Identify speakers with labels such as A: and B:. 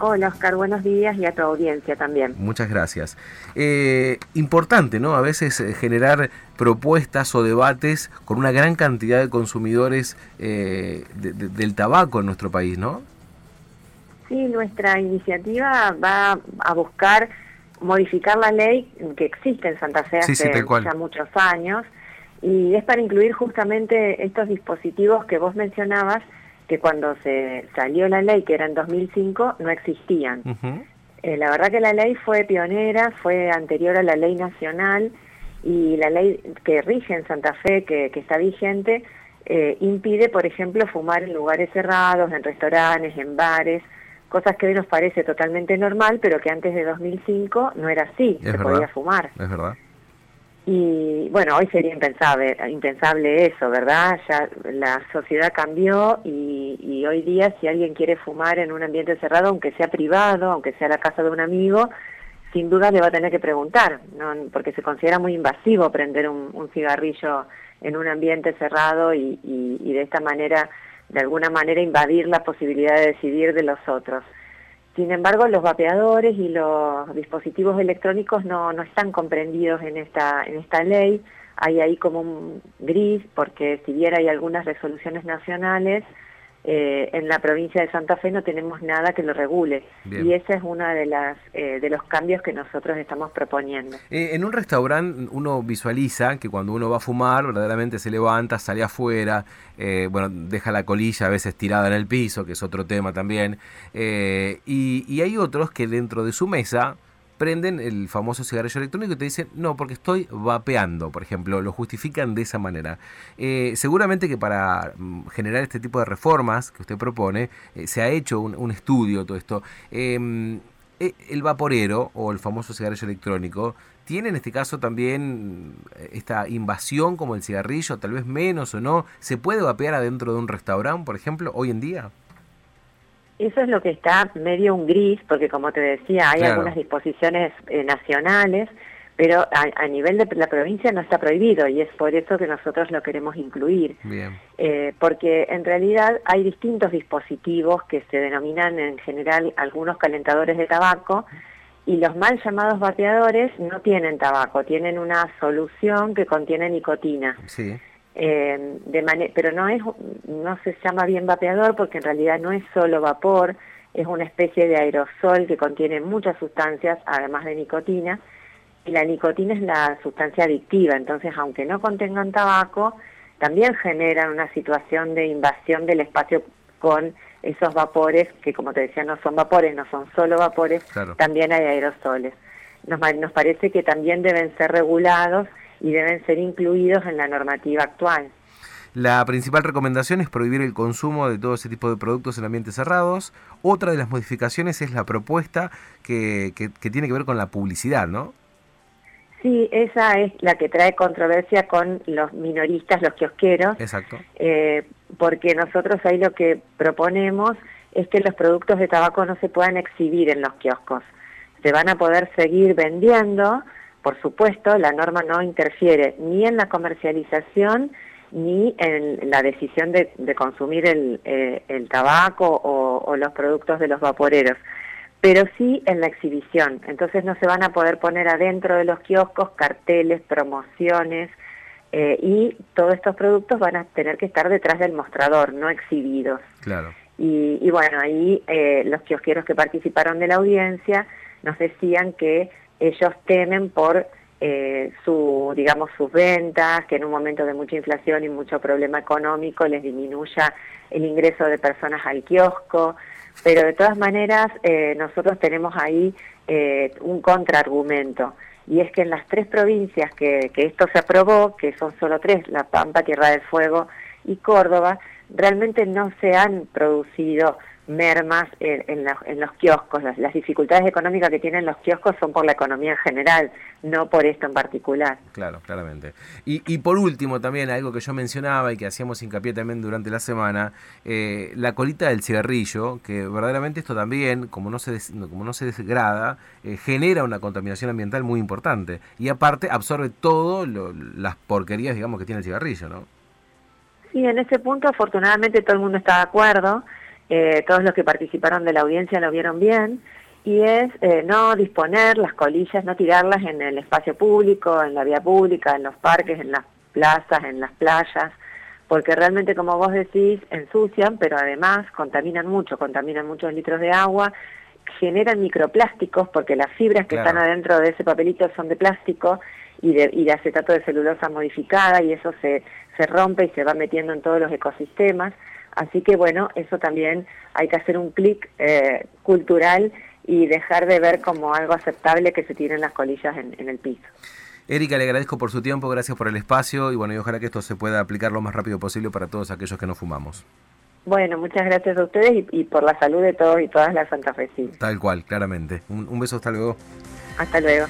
A: Hola Oscar, buenos días y a tu audiencia también.
B: Muchas gracias. Eh, importante, ¿no? A veces eh, generar propuestas o debates con una gran cantidad de consumidores eh, del tabaco en nuestro país, ¿no?
A: Sí, nuestra iniciativa va a buscar modificar la ley que existe en Santa Fe hace ya muchos años y es para incluir justamente estos dispositivos que vos mencionabas que cuando se salió la ley, que era en 2005, no existían. Eh, la verdad que la ley fue pionera, fue anterior a la ley nacional y la ley que rige en Santa Fe, que, está vigente, eh, impide, por ejemplo, fumar en lugares cerrados, en restaurantes, en bares, cosas que hoy nos parece totalmente normal, pero que antes de 2005 no era así, se podía fumar.
B: Es verdad.
A: Y bueno, hoy sería impensable, impensable eso, ¿verdad? Ya la sociedad cambió y, hoy día si alguien quiere fumar en un ambiente cerrado, aunque sea privado, aunque sea la casa de un amigo, sin duda le va a tener que preguntar, ¿no? porque se considera muy invasivo prender un, cigarrillo en un ambiente cerrado y, y de esta manera, de alguna manera, invadir la posibilidad de decidir de los otros. Sin embargo, los vapeadores y los dispositivos electrónicos no, no están comprendidos en esta, en esta ley. Hay ahí como un gris, porque si bien hay algunas resoluciones nacionales, eh, en la provincia de Santa Fe no tenemos nada que lo regule y ese es uno de las eh, de los cambios que nosotros estamos proponiendo.
B: Eh, en un restaurante uno visualiza que cuando uno va a fumar verdaderamente se levanta, sale afuera, bueno deja la colilla a veces tirada en el piso, que es otro tema también, y, y hay otros que dentro de su mesa prenden el famoso cigarrillo electrónico y te dicen, no, porque estoy vapeando, por ejemplo, lo justifican de esa manera. Eh, seguramente que para mm, generar este tipo de reformas que usted propone, eh, se ha hecho un, estudio, todo esto. Em, eh, el vaporero o el famoso cigarrillo electrónico tiene en este caso también esta invasión como el cigarrillo, tal vez menos o no. ¿Se puede vapear adentro de un restaurante, por ejemplo, hoy en día?
A: Eso es lo que está medio un gris, porque como te decía, hay algunas disposiciones eh, nacionales, pero a, nivel de la provincia no está prohibido y es por eso que nosotros lo queremos incluir. Eh, porque en realidad hay distintos dispositivos que se denominan en general algunos calentadores de tabaco y los mal llamados vapeadores no tienen tabaco, tienen una solución que contiene nicotina. Sí. Eh, de pero no es no se llama bien vapeador porque en realidad no es solo vapor, es una especie de aerosol que contiene muchas sustancias, además de nicotina, y la nicotina es la sustancia adictiva, entonces aunque no contengan tabaco, también generan una situación de invasión del espacio con esos vapores, que como te decía no son vapores, no son solo vapores, también hay aerosoles. Nos, nos parece que también deben ser regulados y deben ser incluidos en la normativa actual.
B: La principal recomendación es prohibir el consumo de todo ese tipo de productos en ambientes cerrados. Otra de las modificaciones es la propuesta que, que, tiene que ver con la publicidad, ¿no?
A: Sí, esa es la que trae controversia con los minoristas, los kiosqueros.
B: Exacto.
A: Eh, porque nosotros ahí lo que proponemos es que los productos de tabaco no se puedan exhibir en los kioscos. Se van a poder seguir vendiendo, por supuesto, la norma no interfiere ni en la comercialización ni en la decisión de, consumir el, eh, tabaco o, los productos de los vaporeros, pero sí en la exhibición. Entonces no se van a poder poner adentro de los kioscos carteles, promociones, eh, y todos estos productos van a tener que estar detrás del mostrador, no exhibidos.
B: Claro.
A: Y, bueno, ahí eh, los kiosqueros que participaron de la audiencia nos decían que ellos temen por eh, su, digamos, sus ventas, que en un momento de mucha inflación y mucho problema económico les disminuya el ingreso de personas al kiosco, pero de todas maneras eh, nosotros tenemos ahí eh, un contraargumento, y es que en las tres provincias que, que esto se aprobó, que son solo tres, La Pampa, Tierra del Fuego y Córdoba, realmente no se han producido mermas en, los kioscos. Las, dificultades económicas que tienen los kioscos son por la economía en general, no por esto en particular.
B: Claro, claramente. Y, y por último, también algo que yo mencionaba y que hacíamos hincapié también durante la semana, eh, la colita del cigarrillo, que verdaderamente esto también, como no se, como no se degrada, eh, genera una contaminación ambiental muy importante. Y aparte absorbe todo las porquerías, digamos, que tiene el cigarrillo, ¿no?
A: Sí, en ese punto afortunadamente todo el mundo está de acuerdo. Eh, todos los que participaron de la audiencia lo vieron bien, y es eh, no disponer las colillas, no tirarlas en el espacio público, en la vía pública, en los parques, en las plazas, en las playas, porque realmente, como vos decís, ensucian, pero además contaminan mucho, contaminan muchos litros de agua, generan microplásticos, porque las fibras que están adentro de ese papelito son de plástico y de, y de acetato de celulosa modificada, y eso se, se rompe y se va metiendo en todos los ecosistemas. Así que bueno, eso también hay que hacer un clic eh, cultural y dejar de ver como algo aceptable que se tiren las colillas en, el piso.
B: Erika, le agradezco por su tiempo, gracias por el espacio y bueno, y ojalá que esto se pueda aplicar lo más rápido posible para todos aquellos que no fumamos.
A: Bueno, muchas gracias a ustedes y, por la salud de todos y todas las santafesinas.
B: Tal cual, claramente. Un, un beso, hasta luego.
A: Hasta luego.